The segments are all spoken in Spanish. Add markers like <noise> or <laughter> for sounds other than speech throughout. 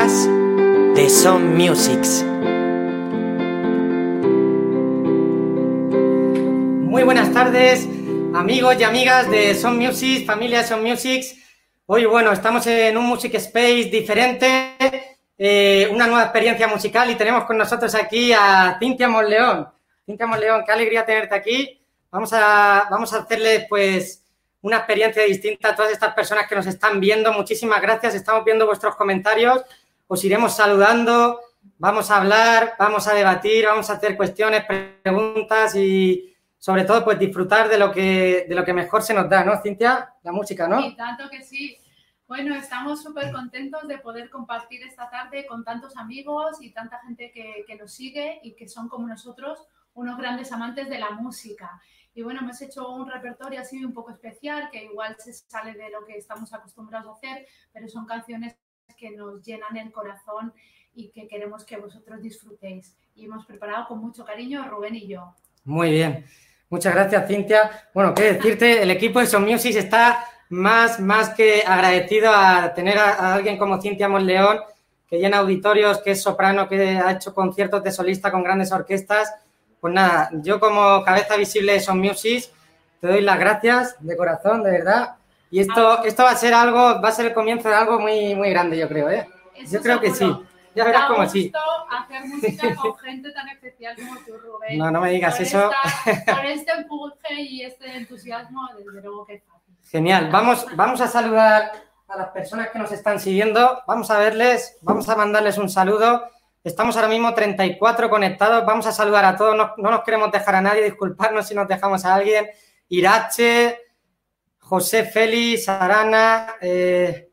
de Son Musics. Muy buenas tardes, amigos y amigas de Son Musics, familia Son Musics. Hoy, bueno, estamos en un Music Space diferente, eh, una nueva experiencia musical y tenemos con nosotros aquí a Cintia Monleón. Cintia Monleón, qué alegría tenerte aquí. Vamos a, vamos a hacerle, pues, una experiencia distinta a todas estas personas que nos están viendo. Muchísimas gracias, estamos viendo vuestros comentarios, os iremos saludando, vamos a hablar, vamos a debatir, vamos a hacer cuestiones, preguntas y sobre todo pues disfrutar de lo que, de lo que mejor se nos da, ¿no, Cintia? La música, ¿no? Sí, tanto que sí. Bueno, estamos súper contentos de poder compartir esta tarde con tantos amigos y tanta gente que, que nos sigue y que son como nosotros unos grandes amantes de la música. Y bueno, hemos hecho un repertorio así un poco especial, que igual se sale de lo que estamos acostumbrados a hacer, pero son canciones que nos llenan el corazón y que queremos que vosotros disfrutéis. Y hemos preparado con mucho cariño Rubén y yo. Muy bien. Muchas gracias, Cintia. Bueno, qué decirte, el equipo de Son Music está más, más que agradecido a tener a, a alguien como Cintia Monleón, que llena auditorios, que es soprano, que ha hecho conciertos de solista con grandes orquestas pues nada, yo como cabeza visible de Son Music, te doy las gracias de corazón, de verdad. Y esto, esto va a ser algo, va a ser el comienzo de algo muy, muy grande, yo creo, ¿eh? Eso yo creo que sí. Ya verás como sí. hacer música <laughs> con gente tan especial como tú, Rubén. No, no me digas Por eso. esta- <laughs> por este empuje y este entusiasmo, desde luego que es fácil. Genial. Vamos, vamos a saludar a las personas que nos están siguiendo. Vamos a verles, vamos a mandarles un saludo. Estamos ahora mismo 34 conectados. Vamos a saludar a todos. No, no nos queremos dejar a nadie. Disculparnos si nos dejamos a alguien. Irache, José Félix, Arana, eh,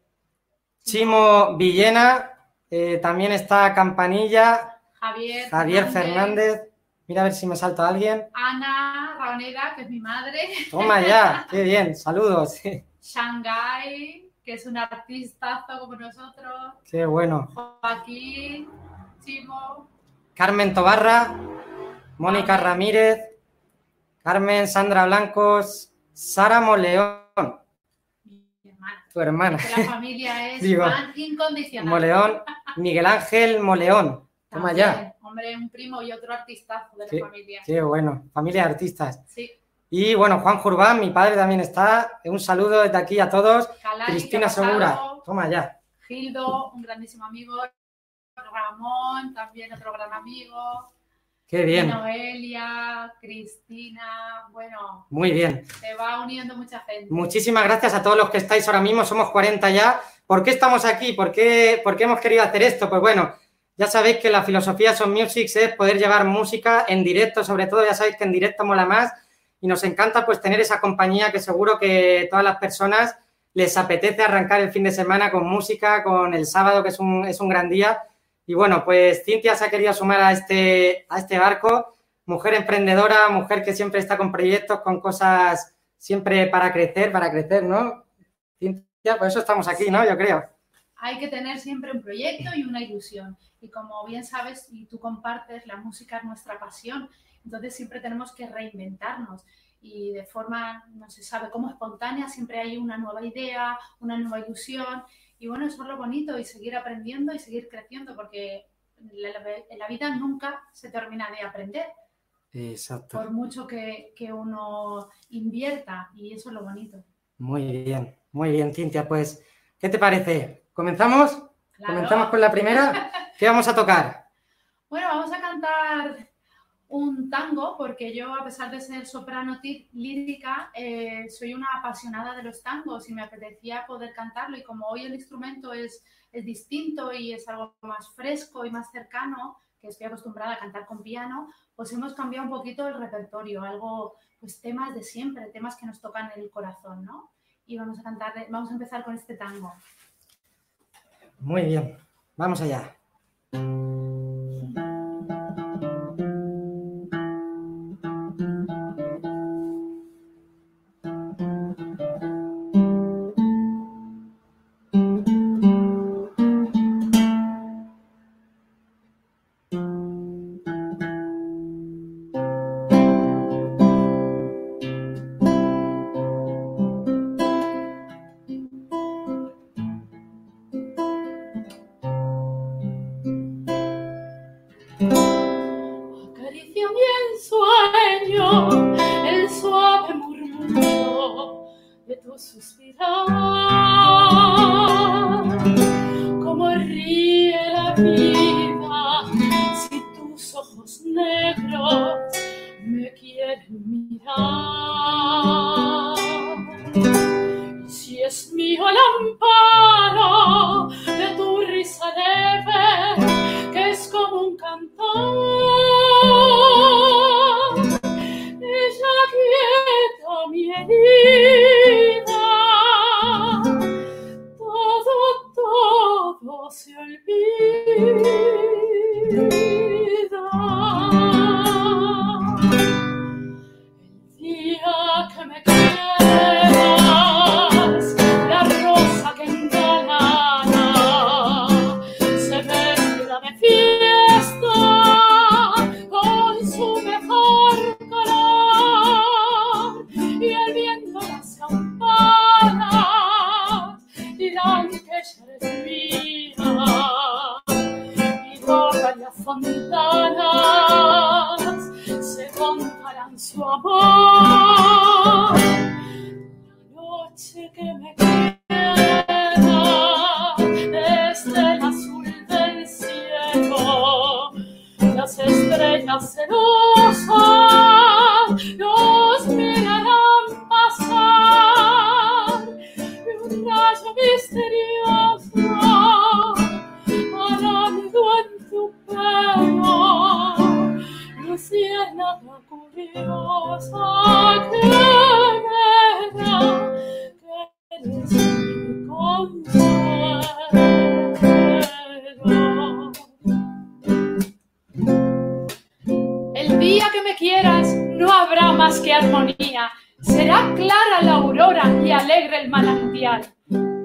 Chimo Villena. eh, también está Campanilla, Javier, Javier Fernández. Mira a ver si me salta alguien. Ana Raoneda, que es mi madre. Toma ya, qué bien, saludos. <laughs> Shanghai, que es un artistazo como nosotros. Qué bueno. Joaquín, Chimo. Carmen Tobarra, Mónica Ramírez, Carmen Sandra Blancos, Sara Moleón, hermana. la familia <laughs> es Digo, incondicional. Moleón, Miguel Ángel Moleón. Toma ya. Hombre, un primo y otro artistazo de Sí. la familia. Qué bueno, familia de artistas. Sí. Y bueno, Juan Jurbán, mi padre también está. Un saludo desde aquí a todos. Cristina Segura, toma ya. Gildo, un grandísimo amigo. Ramón, también otro gran amigo. Qué bien, Noelia, Cristina. Bueno, muy bien. se va uniendo mucha gente. Muchísimas gracias a todos los que estáis ahora mismo, somos 40 ya. ¿Por qué estamos aquí? ¿Por qué, por qué hemos querido hacer esto? Pues bueno, ya sabéis que la filosofía Son Music es poder llevar música en directo, sobre todo ya sabéis que en directo mola más y nos encanta pues tener esa compañía que seguro que todas las personas les apetece arrancar el fin de semana con música, con el sábado que es un, es un gran día. Y bueno, pues Cintia se ha querido sumar a este, a este barco, mujer emprendedora, mujer que siempre está con proyectos, con cosas siempre para crecer, para crecer, ¿no? Cintia, por eso estamos aquí, ¿no? Yo creo. Hay que tener siempre un proyecto y una ilusión. Y como bien sabes y tú compartes, la música es nuestra pasión. Entonces siempre tenemos que reinventarnos. Y de forma, no se sabe cómo espontánea, siempre hay una nueva idea, una nueva ilusión. Y bueno, eso es lo bonito y seguir aprendiendo y seguir creciendo porque en la, la vida nunca se termina de aprender, Exacto. por mucho que, que uno invierta. Y eso es lo bonito. Muy bien, muy bien, Cintia. Pues, ¿qué te parece? ¿Comenzamos? Claro. ¿Comenzamos con la primera? <laughs> ¿Qué vamos a tocar? Bueno, vamos a cantar un tango porque yo, a pesar de ser soprano lírica, eh, soy una apasionada de los tangos y me apetecía poder cantarlo. Y como hoy el instrumento es, es distinto y es algo más fresco y más cercano, que estoy acostumbrada a cantar con piano, pues hemos cambiado un poquito el repertorio, algo, pues temas de siempre, temas que nos tocan el corazón, ¿no? Y vamos a cantar, vamos a empezar con este tango. Muy bien, vamos allá. Tu suspirar, como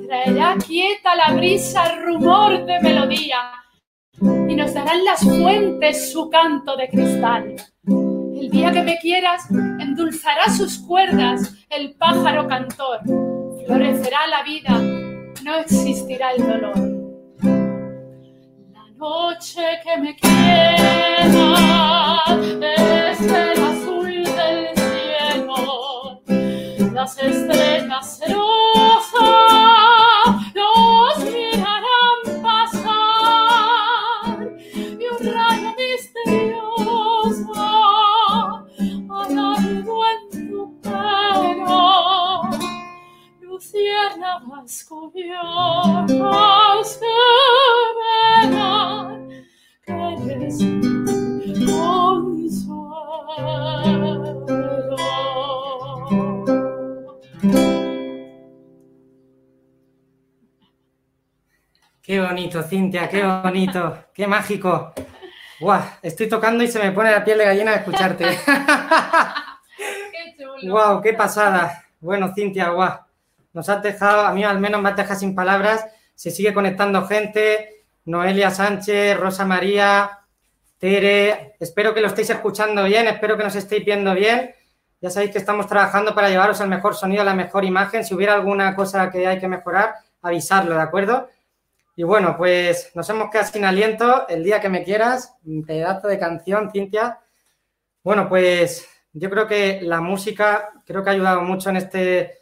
Traerá quieta la brisa rumor de melodía y nos darán las fuentes su canto de cristal. El día que me quieras endulzará sus cuerdas el pájaro cantor. Florecerá la vida, no existirá el dolor. La noche que me queda desde el azul del cielo, las estrellas nos mirarán pasar y un rayo misterioso en tu cubiertas que verán que consuelo. Qué bonito, Cintia, qué bonito, qué mágico. Guau, estoy tocando y se me pone la piel de gallina de escucharte. <laughs> Qué chulo. Guau, qué pasada. Bueno, Cintia, guau. Nos has dejado, a mí al menos me has dejado sin palabras. Se sigue conectando gente. Noelia Sánchez, Rosa María, Tere. Espero que lo estéis escuchando bien, espero que nos estéis viendo bien. Ya sabéis que estamos trabajando para llevaros el mejor sonido, la mejor imagen. Si hubiera alguna cosa que hay que mejorar, avisarlo, ¿de acuerdo? Y bueno, pues nos hemos quedado sin aliento. El día que me quieras, pedazo de canción, Cintia. Bueno, pues yo creo que la música creo que ha ayudado mucho en este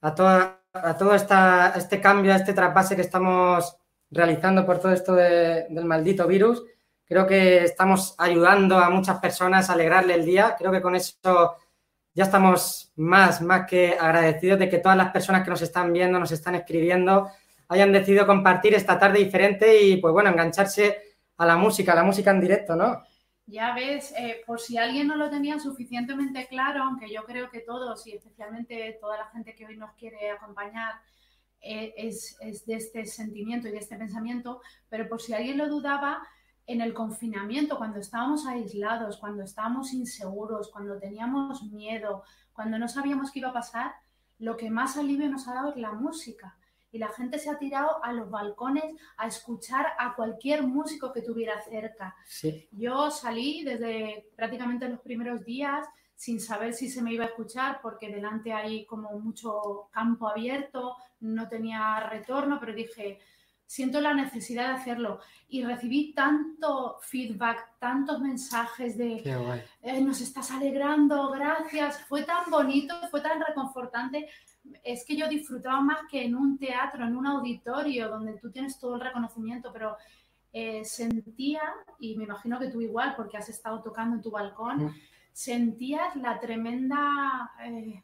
a toda a todo esta, este cambio, a este trasvase que estamos realizando por todo esto de- del maldito virus. Creo que estamos ayudando a muchas personas a alegrarle el día. Creo que con eso ya estamos más, más que agradecidos de que todas las personas que nos están viendo, nos están escribiendo, hayan decidido compartir esta tarde diferente y, pues bueno, engancharse a la música, a la música en directo, ¿no? Ya ves, eh, por si alguien no lo tenía suficientemente claro, aunque yo creo que todos y especialmente toda la gente que hoy nos quiere acompañar eh, es, es de este sentimiento y de este pensamiento, pero por si alguien lo dudaba, en el confinamiento, cuando estábamos aislados, cuando estábamos inseguros, cuando teníamos miedo, cuando no sabíamos qué iba a pasar, lo que más alivio nos ha dado es la música. Y la gente se ha tirado a los balcones a escuchar a cualquier músico que tuviera cerca. Sí. Yo salí desde prácticamente los primeros días sin saber si se me iba a escuchar porque delante hay como mucho campo abierto, no tenía retorno, pero dije, siento la necesidad de hacerlo. Y recibí tanto feedback, tantos mensajes de eh, nos estás alegrando, gracias. Fue tan bonito, fue tan reconfortante. Es que yo disfrutaba más que en un teatro, en un auditorio, donde tú tienes todo el reconocimiento, pero eh, sentía, y me imagino que tú igual, porque has estado tocando en tu balcón, sentías la tremenda eh,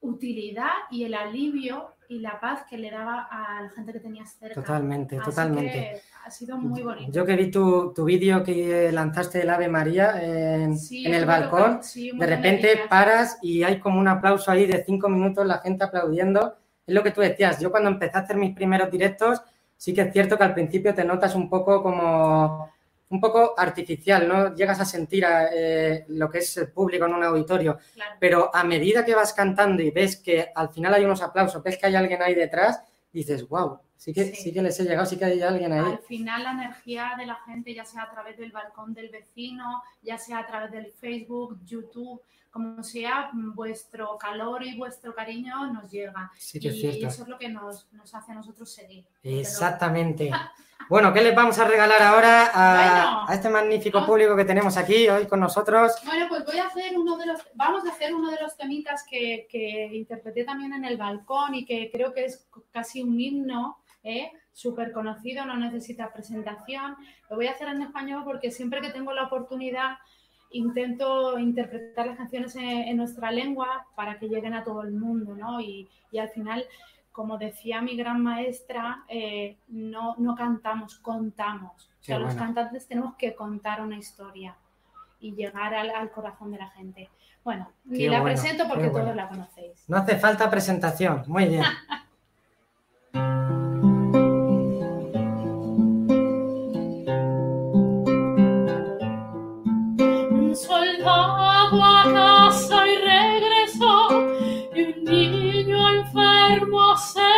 utilidad y el alivio y la paz que le daba a la gente que tenías cerca. Totalmente, totalmente. ha sido muy bonito. Yo que vi tu, tu vídeo que lanzaste del Ave María en, en el balcón, de repente paras y hay como un aplauso ahí de cinco minutos, la gente aplaudiendo. Es lo que tú decías, yo cuando empecé a hacer mis primeros directos, sí que es cierto que al principio te notas un poco como un poco artificial, ¿no? Llegas a sentir eh, lo que es el público en un auditorio, pero a medida que vas cantando y ves que al final hay unos aplausos, ves que hay alguien ahí detrás, dices, wow, sí que, sí. que les he llegado, sí que hay alguien ahí. Al final la energía de la gente, ya sea a través del balcón del vecino, ya sea a través del Facebook, YouTube, como sea, vuestro calor y vuestro cariño nos llega. Sí que y, es cierto. eso es lo que nos, nos hace a nosotros seguir. Exactamente. <laughs> Bueno, ¿qué les vamos a regalar ahora a, a este magnífico público que tenemos aquí hoy con nosotros? Bueno, pues voy a hacer uno de los, vamos a hacer uno de los temitas que, que interpreté también en el balcón y que creo que es casi un himno, ¿eh? súper conocido, no necesita presentación. Lo voy a hacer en español porque siempre que tengo la oportunidad intento interpretar las canciones en, en nuestra lengua para que lleguen a todo el mundo, ¿no? Y, y al final como decía mi gran maestra, eh, no, no, cantamos, contamos. O sea, los cantantes tenemos que contar una historia y llegar al, al corazón de la gente. Bueno, ni la presento porque todos la conocéis. No hace falta presentación. Muy bien. <laughs> enfermo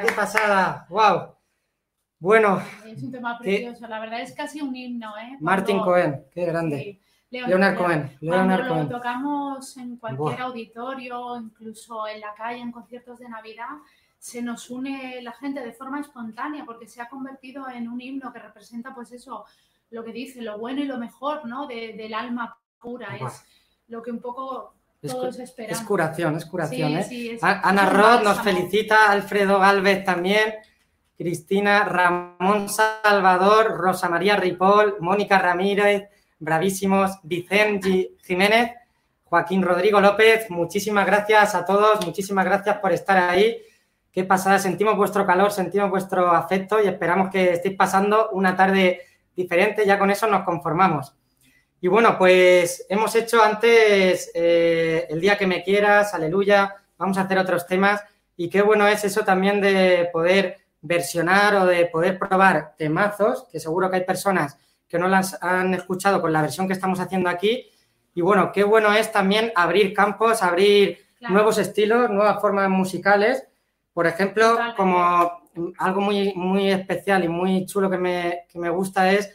pasada, qué pasada! ¡Wow! Bueno, Es un tema precioso, la verdad es casi un himno, ¿eh? Martin Cohen, qué grande. Sí, Leonard, Leonard Cohen, Cuando Leonard lo tocamos en cualquier Buah. auditorio, incluso en la calle, en conciertos de Navidad, se nos une la gente de forma espontánea porque se ha convertido en un himno que representa, pues eso, lo que dice, lo bueno y lo mejor, ¿no? De- del alma pura. Buah. Es lo que un poco Es, todos cu- esperamos. es curación, es curación, Sí, ¿eh? sí, es- A- Ana Roth nos felicita, Alfredo Galvez también, Cristina, Ramón Salvador, Rosa María Ripoll, Mónica Ramírez, bravísimos, Vicente Jiménez, Joaquín Rodrigo López, muchísimas gracias a todos, muchísimas gracias por estar ahí. Qué pasada, sentimos vuestro calor, sentimos vuestro afecto y esperamos que estéis pasando una tarde diferente, ya con eso nos conformamos. Y bueno, pues hemos hecho antes eh, El día que me quieras, aleluya, vamos a hacer otros temas y qué bueno es eso también de poder versionar o de poder probar temazos, que seguro que hay personas que no las han escuchado con la versión que estamos haciendo aquí. Y bueno, qué bueno es también abrir campos, abrir Claro. nuevos estilos, nuevas formas musicales. Por ejemplo, Totalmente. como algo muy, muy especial y muy chulo que me, que me gusta es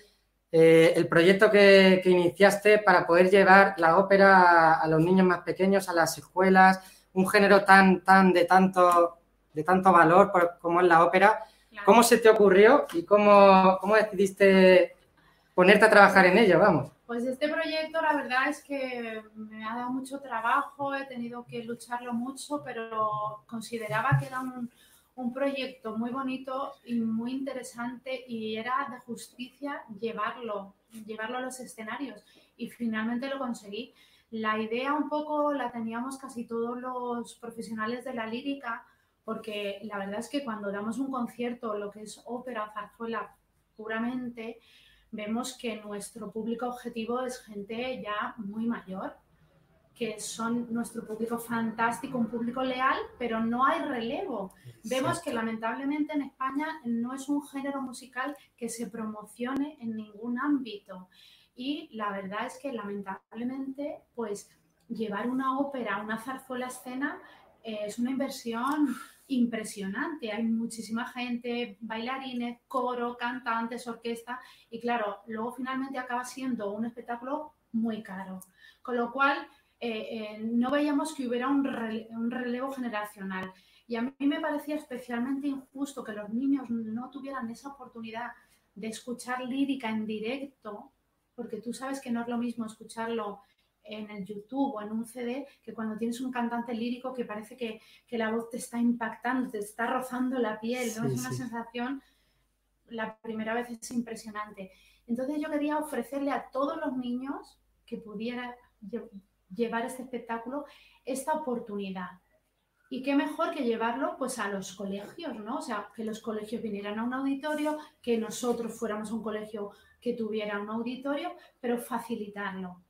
eh, el proyecto que, que iniciaste para poder llevar la ópera a, a los niños más pequeños, a las escuelas, un género tan, tan de tanto, de tanto valor por- como es la ópera. Claro. ¿Cómo se te ocurrió y cómo, cómo decidiste ponerte a trabajar en ello? Vamos. Pues este proyecto la verdad es que me ha dado mucho trabajo, he tenido que lucharlo mucho, pero consideraba que era un, un proyecto muy bonito y muy interesante y era de justicia llevarlo, llevarlo a los escenarios y finalmente lo conseguí. La idea un poco la teníamos casi todos los profesionales de la lírica, porque la verdad es que cuando damos un concierto, lo que es ópera zarzuela puramente, vemos que nuestro público objetivo es gente ya muy mayor, que son nuestro público fantástico, un público leal, pero no hay relevo. Vemos que lamentablemente en España no es un género musical que se promocione en ningún ámbito. Y la verdad es que lamentablemente, pues llevar una ópera, una zarzuela a escena eh, es una inversión impresionante. Hay muchísima gente, bailarines, coro, cantantes, orquesta y claro, luego finalmente acaba siendo un espectáculo muy caro. Con lo cual, eh, eh, no veíamos que hubiera un, rele- un relevo generacional. Y a mí me parecía especialmente injusto que los niños no tuvieran esa oportunidad de escuchar lírica en directo, porque tú sabes que no es lo mismo escucharlo en el YouTube o en un CD que cuando tienes un cantante lírico que parece que, que la voz te está impactando, te está rozando la piel, ¿no? Sí, es una sí. sensación, la primera vez es impresionante. Entonces yo quería ofrecerle a todos los niños que pudiera llevar este espectáculo esta oportunidad. Y qué mejor que llevarlo pues a los colegios, ¿no? O sea, que los colegios vinieran a un auditorio, que nosotros fuéramos a un colegio que tuviera un auditorio, pero facilitarlo.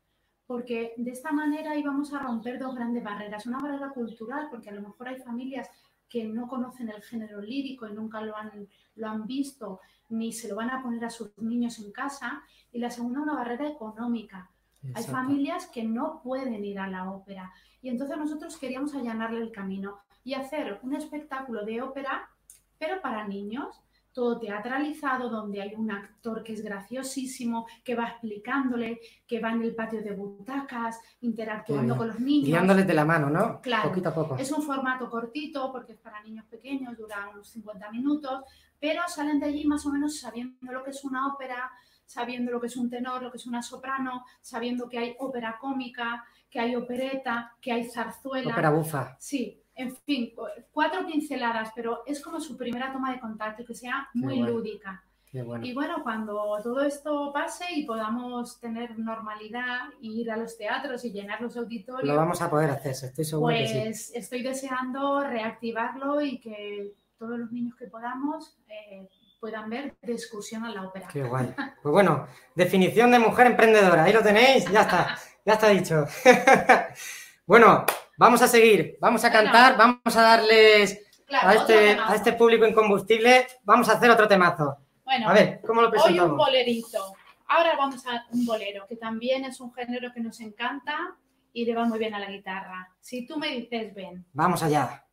Porque de esta manera íbamos a romper dos grandes barreras. Una barrera cultural, porque a lo mejor hay familias que no conocen el género lírico y nunca lo han, lo han visto, ni se lo van a poner a sus niños en casa. Y la segunda, una barrera económica. Hay Exacto. familias que no pueden ir a la ópera y entonces nosotros queríamos allanarle el camino y hacer un espectáculo de ópera, pero para niños, todo teatralizado, donde hay un actor que es graciosísimo, que va explicándole, que va en el patio de butacas, interactuando con los niños. Guiándoles de la mano, ¿no? Claro. Poquito a poco. Es un formato cortito porque es para niños pequeños, dura unos 50 minutos, pero salen de allí más o menos sabiendo lo que es una ópera, sabiendo lo que es un tenor, lo que es una soprano, sabiendo que hay ópera cómica, que hay opereta, que hay zarzuela. Ópera bufa. Sí, en fin, cu- cuatro pinceladas, pero es como su primera toma de contacto, que sea muy bueno. lúdica. Qué bueno. Y bueno, cuando todo esto pase y podamos tener normalidad, ir a los teatros y llenar los auditorios, Lo vamos a poder hacer, estoy seguro que sí. pues estoy deseando reactivarlo y que todos los niños que podamos eh, puedan ver de excursión a la ópera. Qué guay. Pues bueno, definición de mujer emprendedora. Ahí lo tenéis, ya está, ya está dicho. <laughs> bueno, vamos a seguir, vamos a Bueno. cantar, vamos a darles Claro, a este, a este público incombustible, vamos a hacer otro temazo. Bueno, A ver, ¿cómo lo hoy un presentamos? bolerito. Ahora vamos a un bolero, que también es un género que nos encanta y le va muy bien a la guitarra. Si tú me dices, ven. Vamos allá.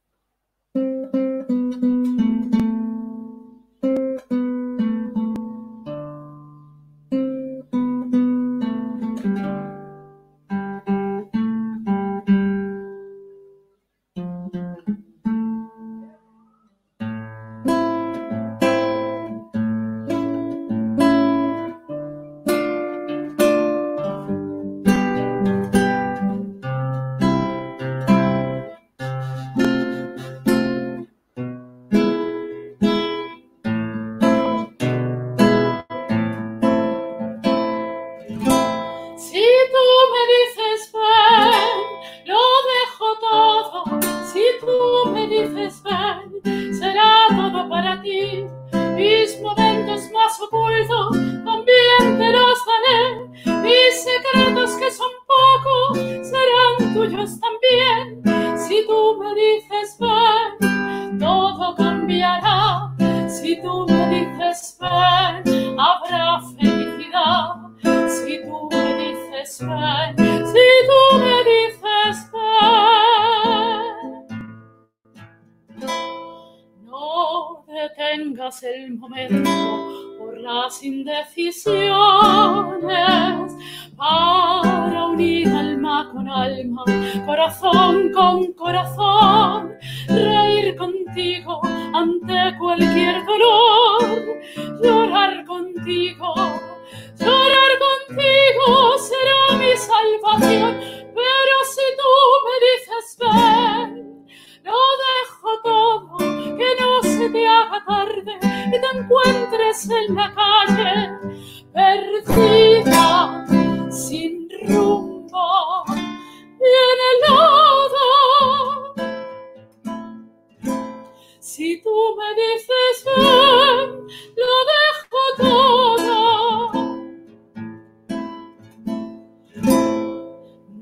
Si tú me dices. No detengas el momento por las indecisiones. Para unir alma con alma, corazón con corazón, reír contigo ante cualquier dolor, llorar contigo, pero si tú me dices ven, lo dejo todo, que no se te haga tarde y te encuentres en la calle perdida, sin rumbo y en el lodo. Si tú me dices ven, lo dejo todo.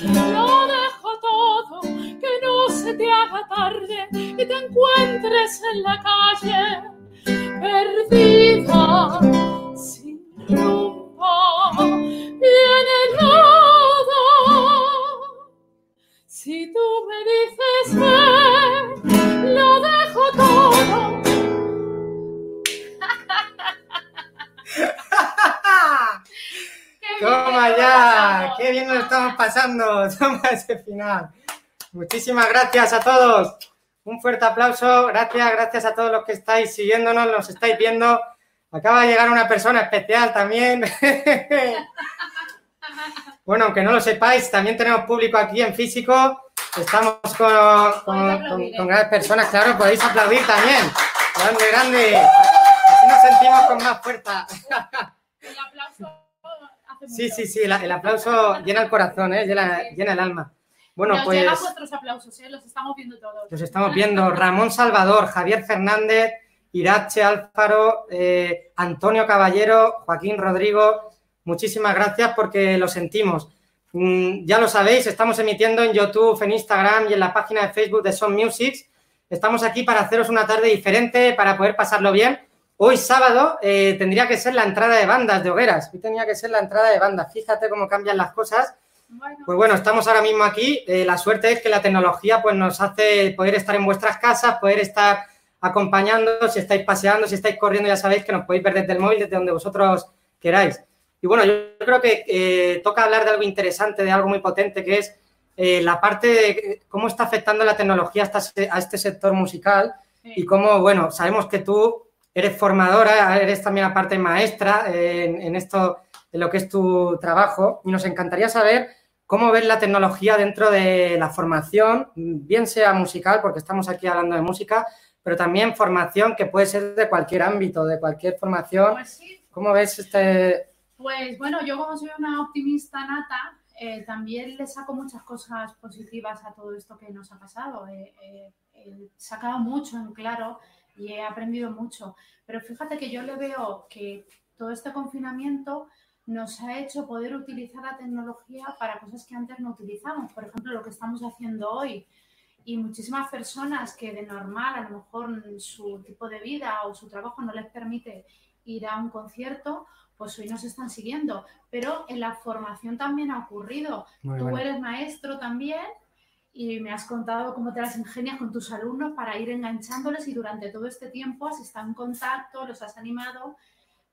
lo dejo todo, que no se te haga tarde y te encuentres en la calle perdida, sin rumbo y en el lodo. Si tú me dices estamos pasando. <laughs> Toma ese final. Muchísimas gracias a todos. Un fuerte aplauso. Gracias, gracias a todos los que estáis siguiéndonos, nos estáis viendo. Acaba de llegar una persona especial también. <laughs> Bueno, aunque no lo sepáis, también tenemos público aquí en físico. Estamos con, con- con- con grandes personas, claro, podéis aplaudir también. Grande, grande. Así nos sentimos con más fuerza. <laughs> Sí, sí, sí, la- el aplauso llena el corazón, ¿eh? llena, llena el alma. Bueno, Nos pues llegan vuestros aplausos, ¿eh? los estamos viendo todos. los estamos viendo. Ramón Salvador, Javier Fernández, Irache Álvaro, eh, Antonio Caballero, Joaquín Rodrigo. Muchísimas gracias porque lo sentimos. Mm, ya lo sabéis, estamos emitiendo en YouTube, en Instagram y en la página de Facebook de Son Musics. Estamos aquí para haceros una tarde diferente, para poder pasarlo bien. Hoy sábado eh, tendría que ser la entrada de bandas de hogueras. Hoy tenía que ser la entrada de bandas. Fíjate cómo cambian las cosas. Bueno, Pues bueno, estamos ahora mismo aquí. Eh, la suerte es que la tecnología pues, nos hace poder estar en vuestras casas, poder estar acompañando, si estáis paseando, si estáis corriendo, ya sabéis que nos podéis ver desde el móvil, desde donde vosotros queráis. Y bueno, yo creo que eh, toca hablar de algo interesante, de algo muy potente, que es eh, la parte de cómo está afectando la tecnología a este sector musical sí. y cómo, bueno, sabemos que tú eres formadora, eres también aparte maestra eh, en, en esto, en lo que es tu trabajo, y nos encantaría saber cómo ves la tecnología dentro de la formación, bien sea musical, porque estamos aquí hablando de música, pero también formación que puede ser de cualquier ámbito, de cualquier formación. Pues sí, ¿Cómo ves este...? Pues bueno, yo como soy una optimista nata, eh, también le saco muchas cosas positivas a todo esto que nos ha pasado. Eh, eh, he sacado mucho en claro y he aprendido mucho. Pero fíjate que yo le veo que todo este confinamiento nos ha hecho poder utilizar la tecnología para cosas que antes no utilizamos. Por ejemplo, lo que estamos haciendo hoy. Y muchísimas personas que de normal, a lo mejor su tipo de vida o su trabajo no les permite ir a un concierto, pues hoy nos están siguiendo. Pero en la formación también ha ocurrido. Muy Tú bueno. eres maestro también y me has contado cómo te las ingenias con tus alumnos para ir enganchándoles y durante todo este tiempo has estado en contacto, los has animado.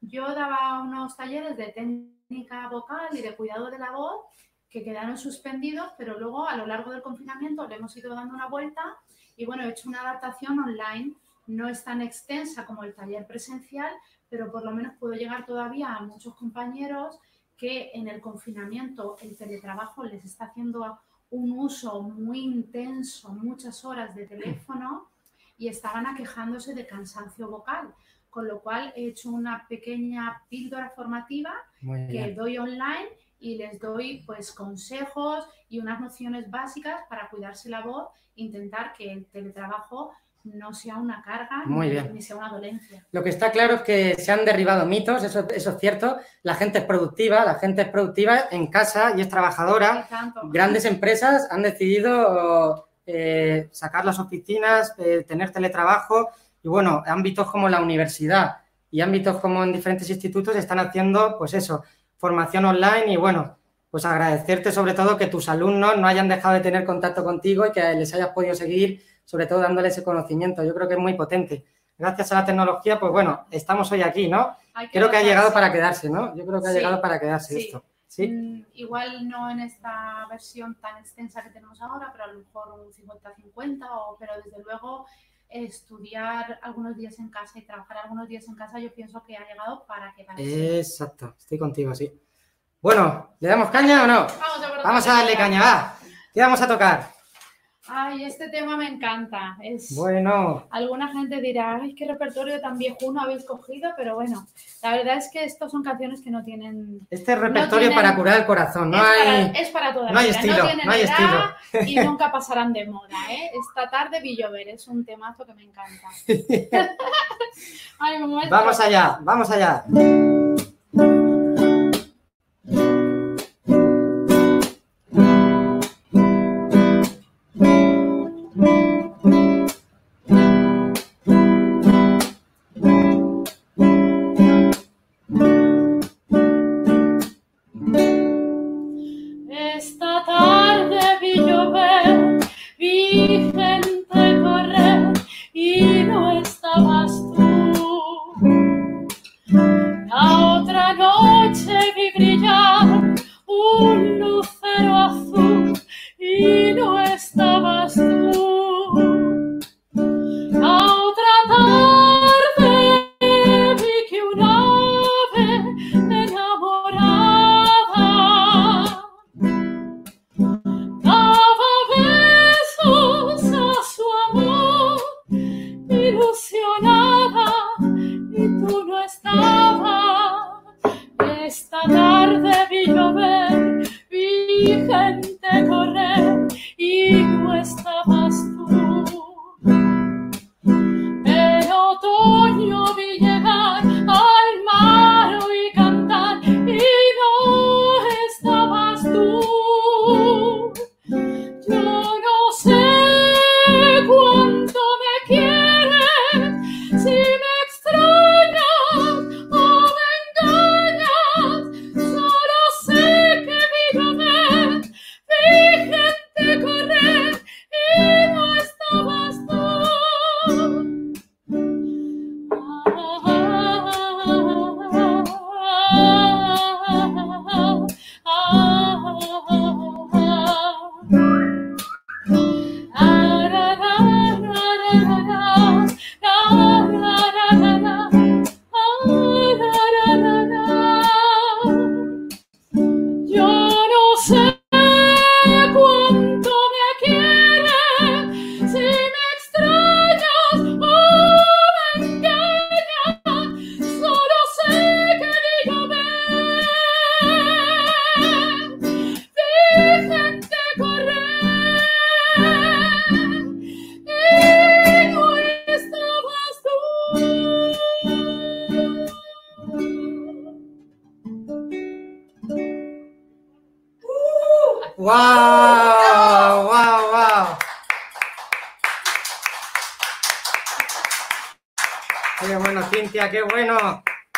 Yo daba unos talleres de técnica vocal y de cuidado de la voz que quedaron suspendidos, pero luego a lo largo del confinamiento le hemos ido dando una vuelta y bueno, he hecho una adaptación online no es tan extensa como el taller presencial, pero por lo menos puedo llegar todavía a muchos compañeros que en el confinamiento el teletrabajo les está haciendo un uso muy intenso, muchas horas de teléfono y estaban aquejándose de cansancio vocal, con lo cual he hecho una pequeña píldora formativa que doy online y les doy pues consejos y unas nociones básicas para cuidarse la voz, intentar que el teletrabajo no sea una carga ni, sea una dolencia. Lo que está claro es que se han derribado mitos, eso, eso es cierto. La gente es productiva, la gente es productiva en casa y es trabajadora. Grandes empresas han decidido eh, sacar las oficinas, eh, tener teletrabajo y bueno, ámbitos como la universidad y ámbitos como en diferentes institutos están haciendo pues eso, formación online y bueno, pues agradecerte sobre todo que tus alumnos no hayan dejado de tener contacto contigo y que les hayas podido seguir sobre todo dándole ese conocimiento. Yo creo que es muy potente. Gracias a la tecnología, pues bueno, estamos hoy aquí, ¿no? creo que ha llegado para quedarse, ¿no? Yo creo que ha llegado para quedarse esto. ¿Sí? Mm, igual no en esta versión tan extensa que tenemos ahora, pero a lo mejor un 50-50, pero desde luego estudiar algunos días en casa y trabajar algunos días en casa, yo pienso que ha llegado para quedarse. Exacto, estoy contigo, sí. Bueno, ¿le damos caña o no? Vamos a, vamos a darle caña, va. ¿Qué vamos a tocar? Ay, este tema me encanta. Es... Bueno. Alguna gente dirá, ay, qué repertorio tan viejuno habéis cogido, pero bueno, la verdad es que estos son canciones que no tienen. Este repertorio para curar el corazón, no es hay. Para, es para toda no hay estilo, no, hay estilo. Y nunca pasarán de moda, ¿eh? Esta tarde Villover es un temazo que me encanta. <laughs> <laughs> ay, vamos allá, vamos allá.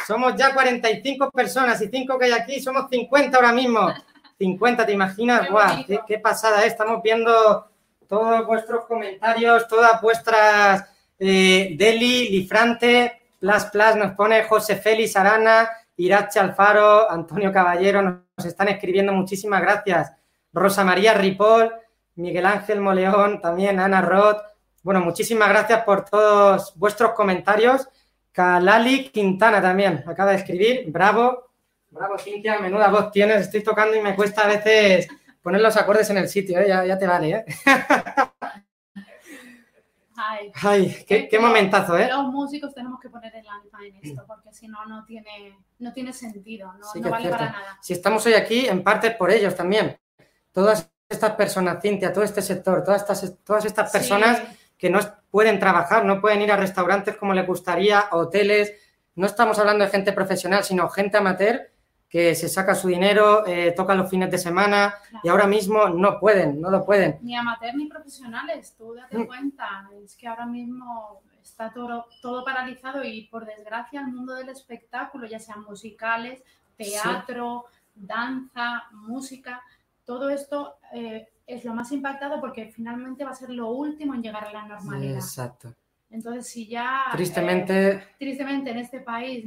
Somos ya 45 personas y 5 que hay aquí, somos 50 ahora mismo. 50, ¿te imaginas? Qué, pasada, ¿eh? estamos viendo todos vuestros comentarios, todas vuestras... Eh, Deli, Lifrante, Plas Plas nos pone José Félix Arana, Irache Alfaro, Antonio Caballero, nos están escribiendo, muchísimas gracias. Rosa María Ripoll, Miguel Ángel Moleón, también Ana Roth, Bueno, muchísimas gracias por todos vuestros comentarios. Kalali Quintana también acaba de escribir. Bravo, bravo Cintia, menuda voz tienes. Estoy tocando y me cuesta a veces poner los acordes en el sitio, ¿eh? ya, ya, te vale. ¿eh? <laughs> Ay, Ay qué, qué, momentazo, ¿eh? Los músicos tenemos que poner el alma en esto, porque si no, no tiene, no tiene sentido, no, sí no vale para nada. Si estamos hoy aquí, en parte por ellos también. Todas estas personas, Cintia, todo este sector, todas estas, todas estas personas sí. que no pueden trabajar, no pueden ir a restaurantes como les gustaría, a hoteles. No estamos hablando de gente profesional, sino gente amateur que se saca su dinero, eh, toca los fines de semana claro. y ahora mismo no pueden, no lo pueden. Ni amateur ni profesionales, tú date mm. cuenta, es que ahora mismo está todo, todo paralizado y por desgracia el mundo del espectáculo, ya sean musicales, teatro, sí. danza, música, todo esto eh, es lo más impactado porque finalmente va a ser lo último en llegar a la normalidad. Exacto. Entonces, si ya... Tristemente... Eh, tristemente en este país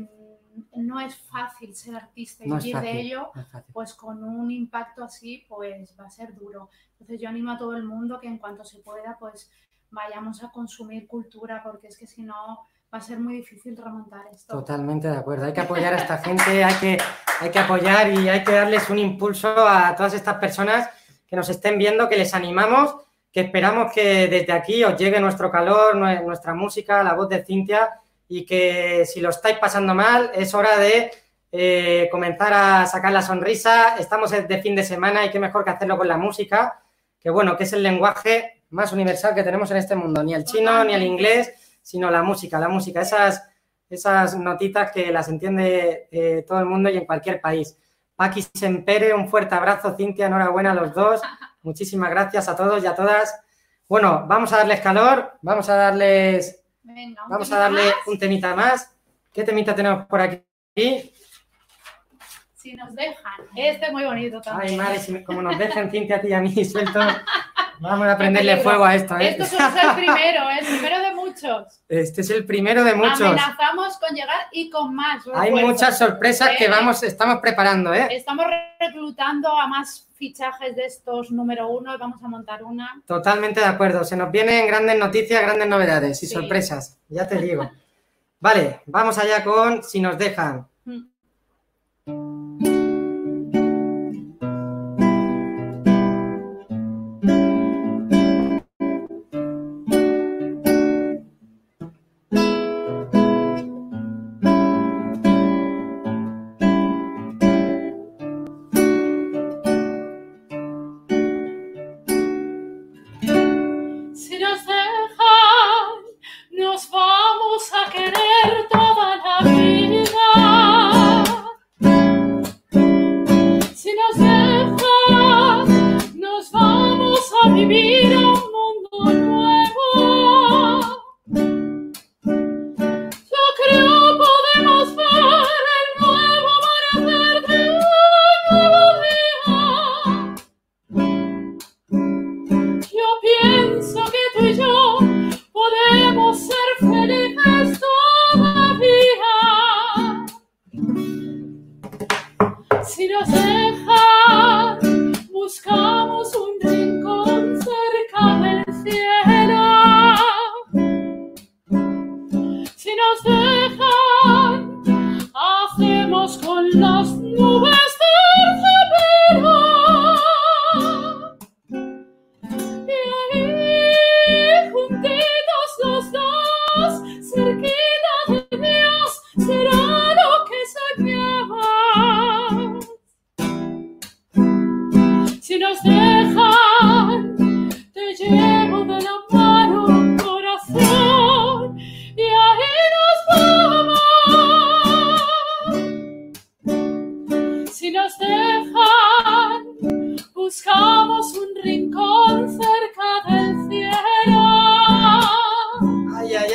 no es fácil ser artista y no vivir fácil, de ello, no pues con un impacto así, pues va a ser duro. Entonces yo animo a todo el mundo que en cuanto se pueda, pues vayamos a consumir cultura, porque es que si no va a ser muy difícil remontar esto. Totalmente de acuerdo. Hay que apoyar a esta gente, hay que, hay que apoyar y hay que darles un impulso a todas estas personas que nos estén viendo, que les animamos, que esperamos que desde aquí os llegue nuestro calor, nuestra música, la voz de Cintia y que si lo estáis pasando mal es hora de eh, comenzar a sacar la sonrisa. Estamos de fin de semana y qué mejor que hacerlo con la música, que bueno, que es el lenguaje más universal que tenemos en este mundo, ni el chino ni el inglés, sino la música, la música, esas, esas notitas que las entiende eh, todo el mundo y en cualquier país. Paqui Sempere, un fuerte abrazo, Cintia, enhorabuena a los dos. <laughs> Muchísimas gracias a todos y a todas. Bueno, vamos a darles calor, vamos a darles Venga, Vamos a darle más. un temita más. ¿Qué temita tenemos por aquí? Si nos dejan. Este es muy bonito también. Ay, madre, si me, como nos dejen Cintia a ti y a mí suelto, vamos a prenderle fuego a esto. ¿eh? Esto es el primero, ¿eh? el primero de muchos. Este es el primero de muchos. Amenazamos con llegar y con más. Hay muchas sorpresas ¿Eh? que vamos, estamos preparando, ¿eh? Estamos reclutando a más fichajes de estos número uno y vamos a montar una. Totalmente de acuerdo. Se nos vienen grandes noticias, grandes novedades y Sí. sorpresas. Ya te digo. Vale, vamos allá con Si nos dejan.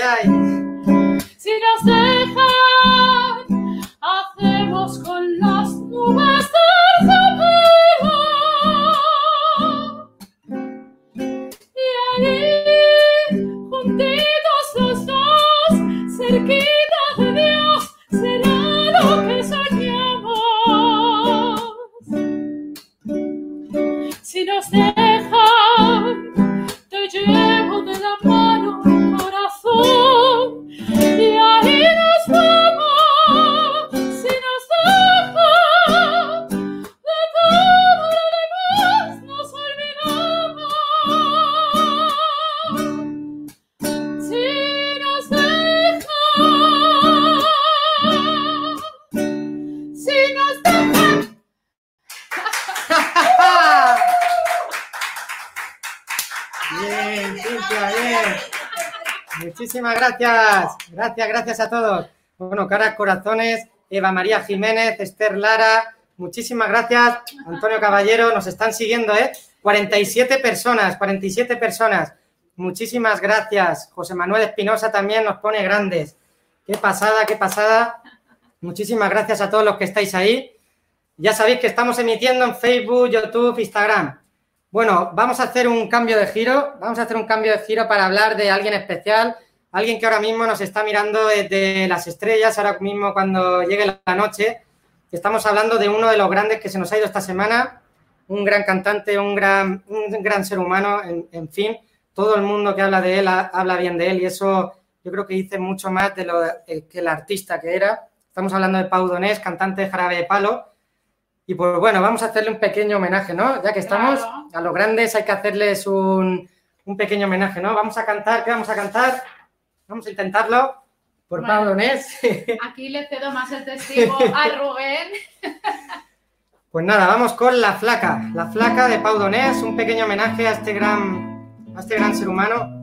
ay. Si nos deja gracias. Gracias, a todos. Bueno, caras, corazones, Eva María Jiménez, Esther Lara, muchísimas gracias. Antonio Caballero, nos están siguiendo, ¿eh? 47 personas, 47 personas. Muchísimas gracias. José Manuel Espinosa también nos pone grandes. Qué pasada, qué pasada. Muchísimas gracias a todos los que estáis ahí. Ya sabéis que estamos emitiendo en Facebook, YouTube, Instagram. Bueno, vamos a hacer un cambio de giro. Vamos a hacer un cambio de giro para hablar de alguien especial, alguien que ahora mismo nos está mirando desde las estrellas, ahora mismo cuando llegue la noche. Estamos hablando de uno de los grandes que se nos ha ido esta semana, un gran cantante, un gran, un gran ser humano, en, fin, todo el mundo que habla de él habla bien de él y eso yo creo que dice mucho más de lo eh, que el artista que era. Estamos hablando de Pau Donés, cantante de Jarabe de Palo. Y pues bueno, vamos a hacerle un pequeño homenaje, ¿no? Ya que estamos, a los grandes hay que hacerles un, un, pequeño homenaje, ¿no? Vamos a cantar, ¿qué vamos a cantar? Vamos a intentarlo por bueno, Pau Donés. <laughs> Aquí le cedo más el testigo a Rubén. <laughs> Pues nada, vamos con La Flaca, La Flaca de Pau Donés, un pequeño homenaje a este gran, a este gran ser humano.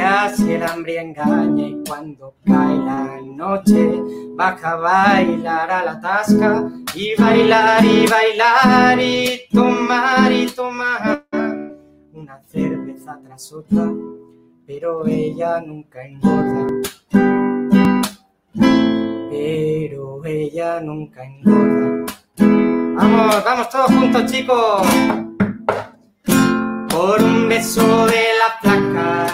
que así el hambre engaña y cuando cae la noche baja a bailar a la tasca y bailar y bailar y tomar y tomar una cerveza tras otra, pero ella nunca engorda. Pero ella nunca engorda. Vamos, vamos todos juntos chicos. Por un beso de la placa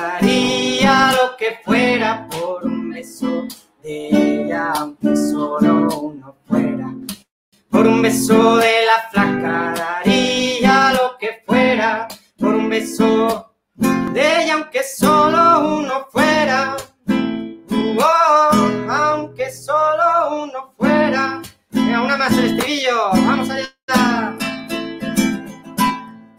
ella, aunque solo uno fuera. Por un beso de la flaca daría lo que fuera. Por un beso de ella, aunque solo uno fuera. Oh, aunque solo uno fuera. Venga, una más el estribillo. Vamos allá.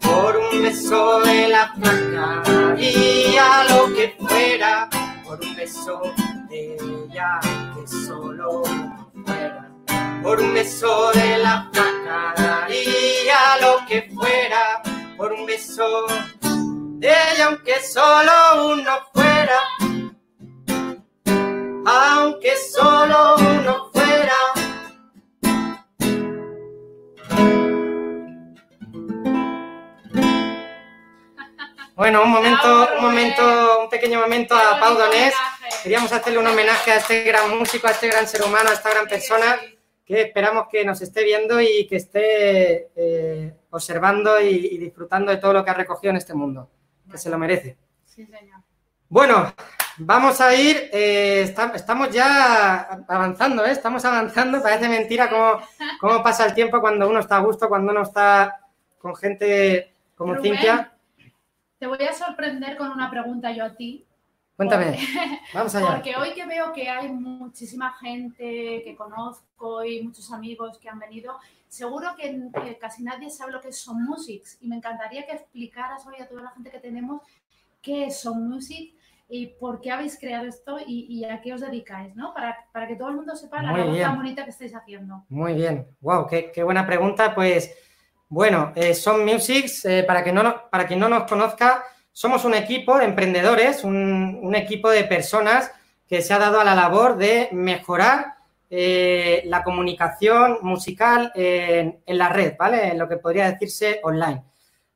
Por un beso de la flaca daría lo que fuera. Por un beso de ella, que solo uno fuera. Por un beso de la flaca daría lo que fuera. Por un beso de ella, aunque solo uno fuera. Aunque solo uno fuera. Bueno, un momento, un momento, un pequeño momento a Pau Donés. Queríamos hacerle un homenaje a este gran músico, a este gran ser humano, a esta gran persona que esperamos que nos esté viendo y que esté eh, observando y, y, disfrutando de todo lo que ha recogido en este mundo, que se lo merece. Sí, señor. Bueno, vamos a ir, eh, está, estamos ya avanzando, ¿eh? estamos avanzando, parece mentira cómo, cómo, pasa el tiempo cuando uno está a gusto, cuando uno está con gente como Rubén, Cintia. Te voy a sorprender con una pregunta yo a ti. Cuéntame, Porque- <laughs> vamos allá. Porque hoy que veo que hay muchísima gente que conozco y muchos amigos que han venido, seguro que, que casi nadie sabe lo que Son Musics y me encantaría que explicaras hoy a toda la gente que tenemos qué Son Music y por qué habéis creado esto y, y a qué os dedicáis, ¿no? Para, para que todo el mundo sepa la Muy labor bien. tan bonita que estáis haciendo. Muy bien, wow, qué, qué buena pregunta. Pues bueno, eh, Son Musics, eh, para, que no, nos- para quien no nos conozca, somos un equipo de emprendedores, un, equipo de personas que se ha dado a la labor de mejorar eh, la comunicación musical en, la red, ¿vale? En lo que podría decirse online.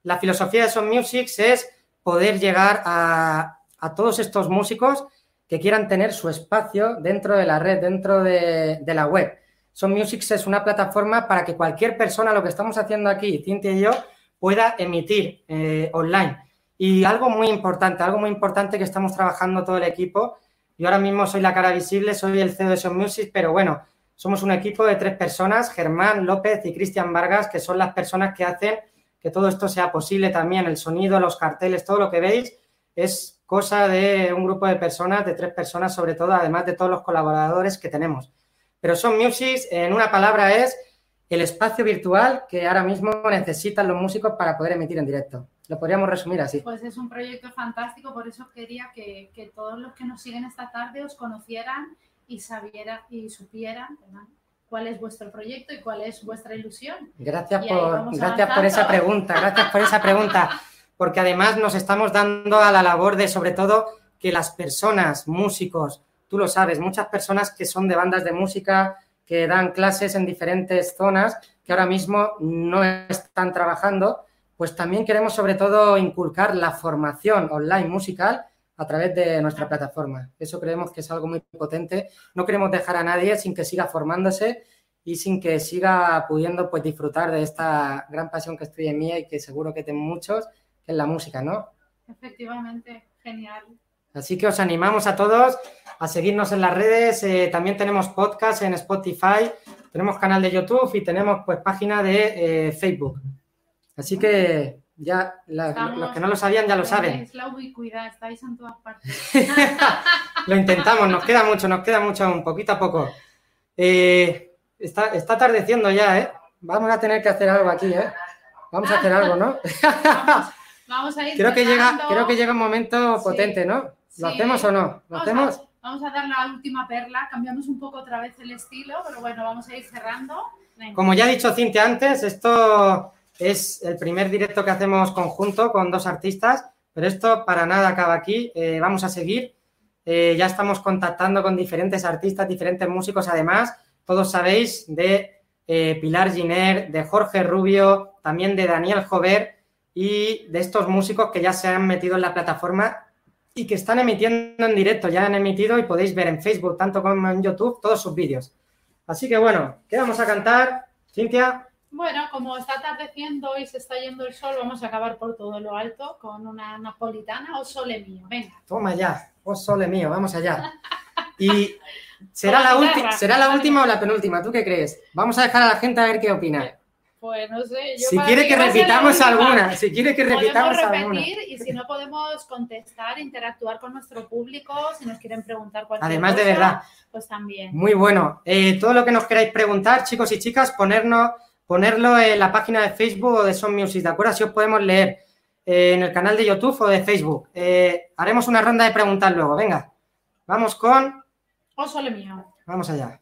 La filosofía de Son Musics es poder llegar a, todos estos músicos que quieran tener su espacio dentro de la red, dentro de, de la web. Son Musics es una plataforma para que cualquier persona, lo que estamos haciendo aquí, Cintia y yo, pueda emitir eh, online. Y algo muy importante, algo muy importante que estamos trabajando todo el equipo. Yo ahora mismo soy la cara visible, soy el CEO de Son Music, pero bueno, somos un equipo de tres personas, Germán López y Cristian Vargas, que son las personas que hacen que todo esto sea posible también, el sonido, los carteles, todo lo que veis es cosa de un grupo de personas, de tres personas sobre todo, además de todos los colaboradores que tenemos. Pero Son Music, en una palabra, es el espacio virtual que ahora mismo necesitan los músicos para poder emitir en directo. Lo podríamos resumir así. Pues es un proyecto fantástico, por eso quería que, que todos los que nos siguen esta tarde os conocieran y sabieran y supieran ¿verdad? cuál es vuestro proyecto y cuál es vuestra ilusión. Gracias por, gracias por esa pregunta, gracias por esa pregunta, <laughs> porque además nos estamos dando a la labor de, sobre todo, que las personas, músicos, tú lo sabes, muchas personas que son de bandas de música, que dan clases en diferentes zonas, que ahora mismo no están trabajando, pues también queremos sobre todo inculcar la formación online musical a través de nuestra plataforma. Eso creemos que es algo muy potente. No queremos dejar a nadie sin que siga formándose y sin que siga pudiendo pues disfrutar de esta gran pasión que estoy en mí y que seguro que tienen muchos, que es la música, ¿no? Efectivamente, genial. Así que os animamos a todos a seguirnos en las redes. eh, también tenemos podcast en Spotify, tenemos canal de YouTube y tenemos pues página de eh, Facebook. Así que ya la- Estamos- los que no lo sabían ya lo saben. Tenéis la ubicuidad, estáis en todas partes. <laughs> Lo intentamos, nos queda mucho, nos queda mucho aún, poquito a poco. Eh, está, está atardeciendo ya, ¿eh? Vamos a tener que hacer algo aquí, ¿eh? Vamos a hacer algo, ¿no? Vamos, <laughs> vamos a ir Creo que llega, creo que llega un momento Sí. potente, ¿no? ¿Lo Sí. hacemos o no? ¿Lo Vamos hacemos? A, vamos a dar la última perla, cambiamos un poco otra vez el estilo, pero bueno, vamos a ir cerrando. Venga. Como ya ha dicho Cintia antes, esto es el primer directo que hacemos conjunto con dos artistas, pero esto para nada acaba aquí. Eh, vamos a seguir. Eh, ya estamos contactando con diferentes artistas, diferentes músicos. Además, todos sabéis de eh, Pilar Giner, de Jorge Rubio, también de Daniel Jover y de estos músicos que ya se han metido en la plataforma y que están emitiendo en directo. Ya han emitido y podéis ver en Facebook, tanto como en YouTube, todos sus vídeos. Así que bueno, ¿qué vamos a cantar? Cintia, Bueno, como está atardeciendo y se está yendo el sol, vamos a acabar por todo lo alto con una napolitana o sole mío. Venga. toma ya, oh sole mío, vamos allá. Y <laughs> será la guitarra. será la última o la penúltima, ¿tú qué crees? Vamos a dejar a la gente a ver qué opina. Pues no sé. Yo Si quiere que repitamos alguna, si quiere que repitamos Podemos alguna. repetir y si no podemos contestar, interactuar con nuestro público, si nos quieren preguntar cualquier Además de verdad, pues también. muy bueno. Eh, todo lo que nos queráis preguntar, chicos y chicas, ponernos, ponerlo en la página de Facebook o de Son Music, ¿de acuerdo? Así os podemos leer eh, en el canal de YouTube o de Facebook. Eh, haremos una ronda de preguntas luego, venga. Vamos con... O sole mío. Vamos allá.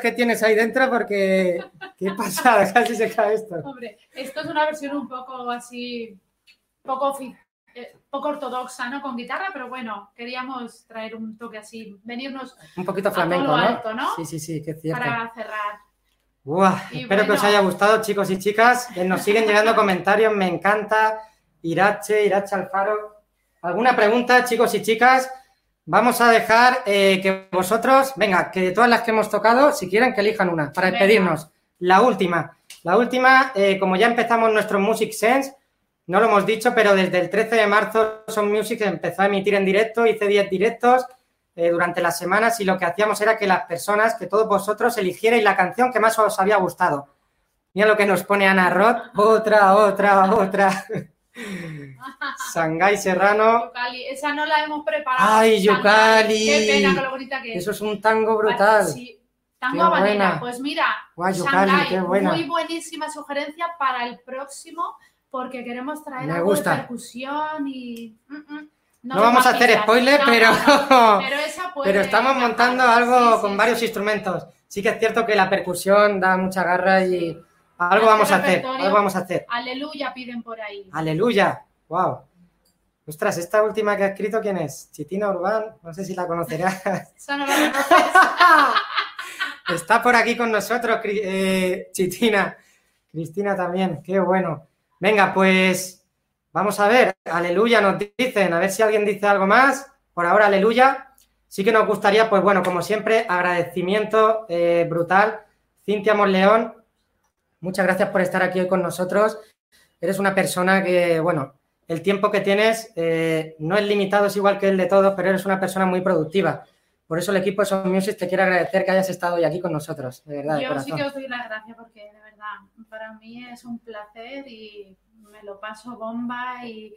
Qué tienes ahí dentro porque qué pasada, <laughs> casi se cae esto. Hombre, esto es una versión un poco así, poco, eh, poco ortodoxa, ¿no? Con guitarra, pero bueno, queríamos traer un toque así, venirnos Un poquito flamenco, ¿no? alto, ¿no? Sí, sí, sí, que es cierto. para cerrar. Buah, Y espero que os haya gustado, chicos y chicas. Que nos siguen llegando <laughs> comentarios, me encanta. Irache, Irache Alfaro. ¿Alguna pregunta, chicos y chicas? Vamos a dejar eh, que vosotros, venga, que de todas las que hemos tocado, si quieren que elijan una, para Venga. despedirnos. La última. La última, eh, como ya empezamos nuestro Music Sense, no lo hemos dicho, pero desde el 13 de marzo Son Music empezó a emitir en directo, hice 10 directos eh, durante las semanas y lo que hacíamos era que las personas, que todos vosotros eligierais la canción que más os había gustado. Mira lo que nos pone Ana Roth, otra, otra, otra. <laughs> Sangay Serrano, Yucali, esa no la hemos preparado. Ay. Yucali. Qué pena con lo bonita que es. eso es un tango brutal. Sí, tango Qué habanera. buena. Pues mira, Guay, Yucali, Shanghai, qué buena. muy buenísima sugerencia para el próximo porque queremos traer Me algo gusta. de percusión y... mm, mm, No, os vamos va a hacer pisar. spoiler, No, pero, no, no, <laughs> pero, esa puede pero estamos montando algo Sí, con sí. varios instrumentos. Sí que es cierto que la percusión da mucha garra y algo vamos a hacer, algo vamos a hacer. Aleluya piden por ahí. Aleluya, wow. Ostras, esta última que ha escrito, ¿quién es? Chitina Urbán, no sé si la conocerás. <laughs> No. <laughs> Está por aquí con nosotros, eh, Chitina. Cristina también, qué bueno. Venga, pues vamos a ver. Aleluya nos dicen, a ver si alguien dice algo más. Por ahora, aleluya. Sí que nos gustaría, pues bueno, como siempre, agradecimiento eh, brutal. Cintia Monleón, muchas gracias por estar aquí hoy con nosotros. Eres una persona que, bueno, el tiempo que tienes eh, no es limitado, es igual que el de todos, pero eres una persona muy productiva. Por eso el equipo de Son Music te quiere agradecer que hayas estado hoy aquí con nosotros, de verdad, de Yo sí corazón. que os doy las gracias porque de verdad para mí es un placer y me lo paso bomba y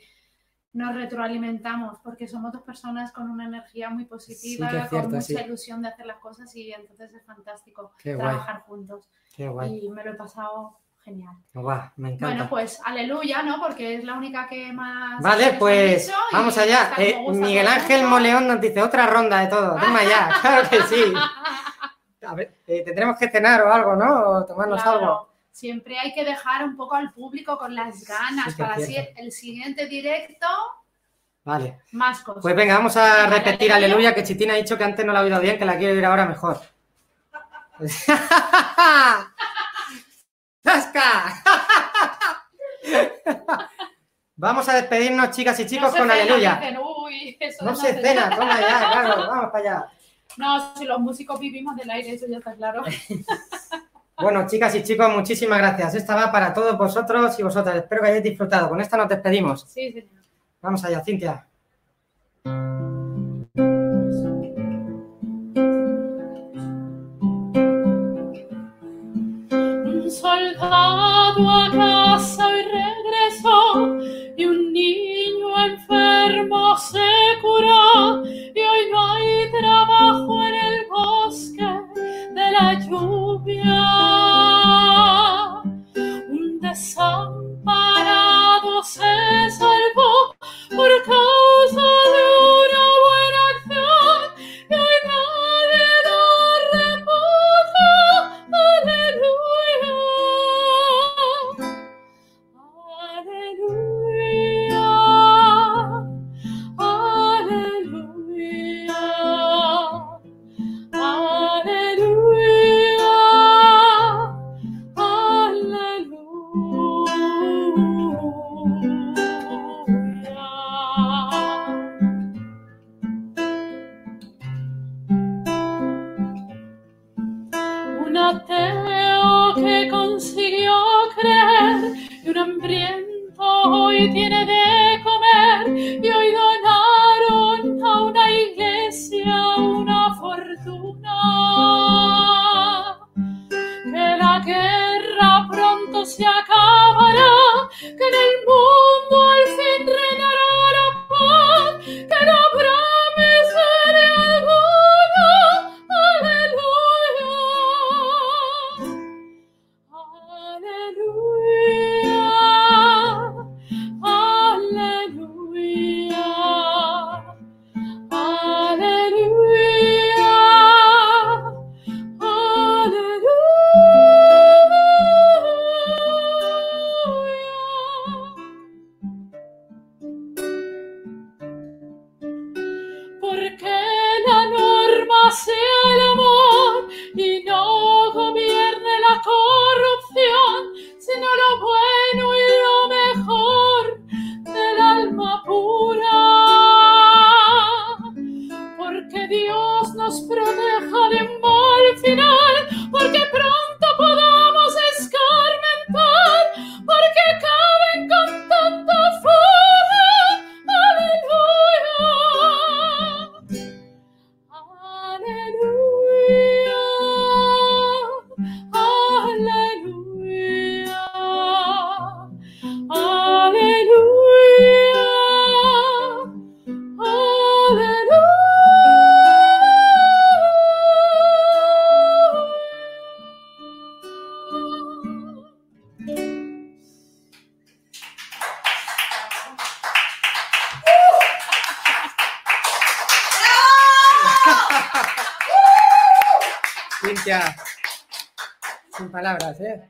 nos retroalimentamos porque somos dos personas con una energía muy positiva, Sí cierto, con mucha sí. ilusión de hacer las cosas y entonces es fantástico Qué guay. trabajar juntos Qué guay. y me lo he pasado genial. Guau, me encanta. Bueno, pues aleluya, ¿no? Porque es la única que más... Vale, pues vamos allá. Eh, Miguel Ángel. Moleón nos dice otra ronda de todo. Toma ya, <laughs> claro que sí. <laughs> A ver, eh, tendremos que cenar o algo, ¿no? O tomarnos Claro, algo. Siempre hay que dejar un poco al público con las ganas Sí para así el siguiente directo Vale. más cosas. Pues venga, vamos a repetir aleluya. que Chitina ha dicho que antes no la ha oído bien, que la quiero oír ahora mejor. <laughs> <laughs> Vamos a despedirnos, chicas y chicos, No con cena, aleluya. dicen, uy, eso No no se cena, toma ya, claro, vamos para allá. No, si los músicos vivimos del aire, eso ya está claro. <laughs> Bueno, chicas y chicos, muchísimas gracias. Esta va para todos vosotros y vosotras. Espero que hayáis disfrutado. Con esta nos despedimos. Sí, señor. Vamos allá, Cintia. Un soldado a casa y regresó y un niño enfermo se curó y hoy no hay trabajo en el la lluvia. Un desamparado se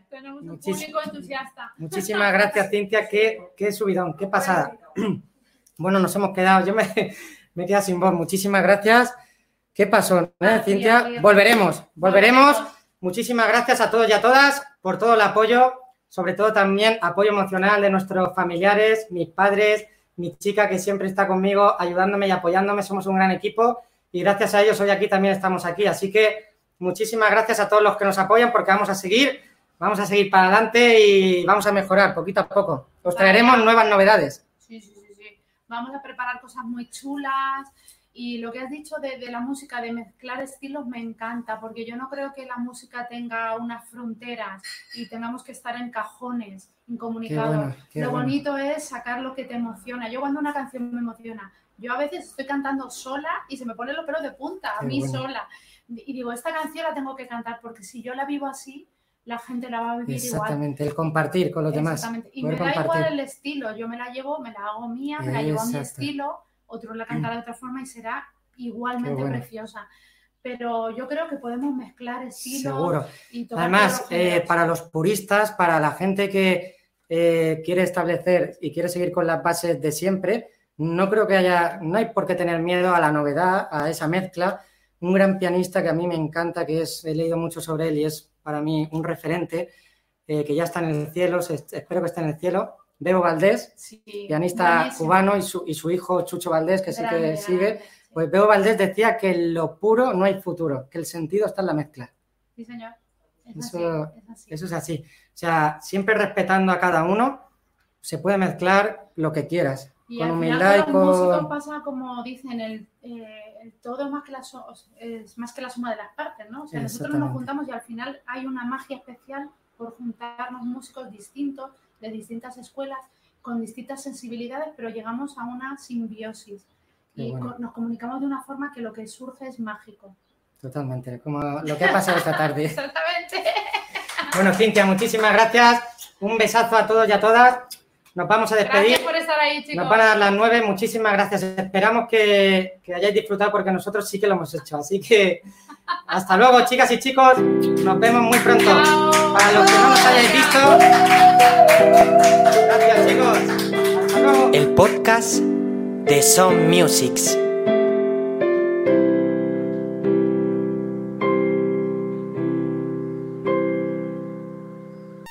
Tenemos un Muchis- público entusiasta. Muchísimas gracias, Cintia. Qué, qué subidón, qué pasada. <clears throat> Bueno, nos hemos quedado. Yo me, <laughs> me he quedado sin voz. Muchísimas gracias. ¿Qué pasó, eh, Cintia? Volveremos, volveremos. Muchísimas gracias a todos y a todas por todo el apoyo, sobre todo también apoyo emocional de nuestros familiares, mis padres, mi chica que siempre está conmigo ayudándome y apoyándome. Somos un gran equipo y gracias a ellos hoy aquí también estamos aquí. Así que muchísimas gracias a todos los que nos apoyan porque vamos a seguir, vamos a seguir para adelante y vamos a mejorar poquito a poco. Os traeremos Vale. nuevas novedades. Sí, sí, sí, sí. Vamos a preparar cosas muy chulas. Y lo que has dicho de, de la música, de mezclar estilos, me encanta, porque yo no creo que la música tenga unas fronteras y tengamos que estar en cajones, incomunicados. bueno, lo bueno. bonito es sacar lo que te emociona. Yo cuando una canción me emociona, yo a veces estoy cantando sola y se me ponen los pelos de punta, a Qué mí bueno. sola. Y digo, esta canción la tengo que cantar, porque si yo la vivo así, la gente la va a vivir igual. Exactamente, el compartir con los demás. Exactamente. Y poder me da compartir. igual el estilo, yo me la llevo, me la hago mía, me la llevo a mi estilo, otro la cantará de otra forma y será igualmente bueno. preciosa. Pero yo creo que podemos mezclar estilos Seguro. y tocar Además, los eh, para los puristas, para la gente que eh, quiere establecer y quiere seguir con las bases de siempre, no creo que haya, no hay por qué tener miedo a la novedad, a esa mezcla. Un gran pianista que a mí me encanta, que es, he leído mucho sobre él y es para mí un referente, eh, que ya está en el cielo, se- espero que esté en el cielo, Bebo Valdés, Sí, pianista buenísimo. cubano, y su, y su hijo Chucho Valdés, que sí que Grande, sigue. Pues Bebo Valdés decía que en lo puro no hay futuro, que el sentido está en la mezcla. Sí, señor. Es Eso- así, es así. Eso es así. O sea, siempre respetando a cada uno, se puede mezclar lo que quieras. Y con al humildad y final con los músicos con. pasa como dicen, el, eh, el todo es más, que la so- es más que la suma de las partes, ¿no? O sea, nosotros nos juntamos y al final hay una magia especial por juntarnos músicos distintos, de distintas escuelas, con distintas sensibilidades, pero llegamos a una simbiosis. Qué Y bueno. nos comunicamos de una forma que lo que surge es mágico. Totalmente, como lo que ha pasado esta tarde. <laughs> Exactamente. Bueno, Cintia, muchísimas gracias. Un besazo a todos y a todas. Nos vamos a despedir. Gracias estar ahí, chicos. Nos van a dar las nueve. Muchísimas gracias. Esperamos que, que hayáis disfrutado porque nosotros sí que lo hemos hecho. Así que hasta luego, chicas y chicos. Nos vemos muy pronto. Chao. Para los que no nos hayáis visto. Gracias, chicos. Hasta luego. El podcast de Son Musics.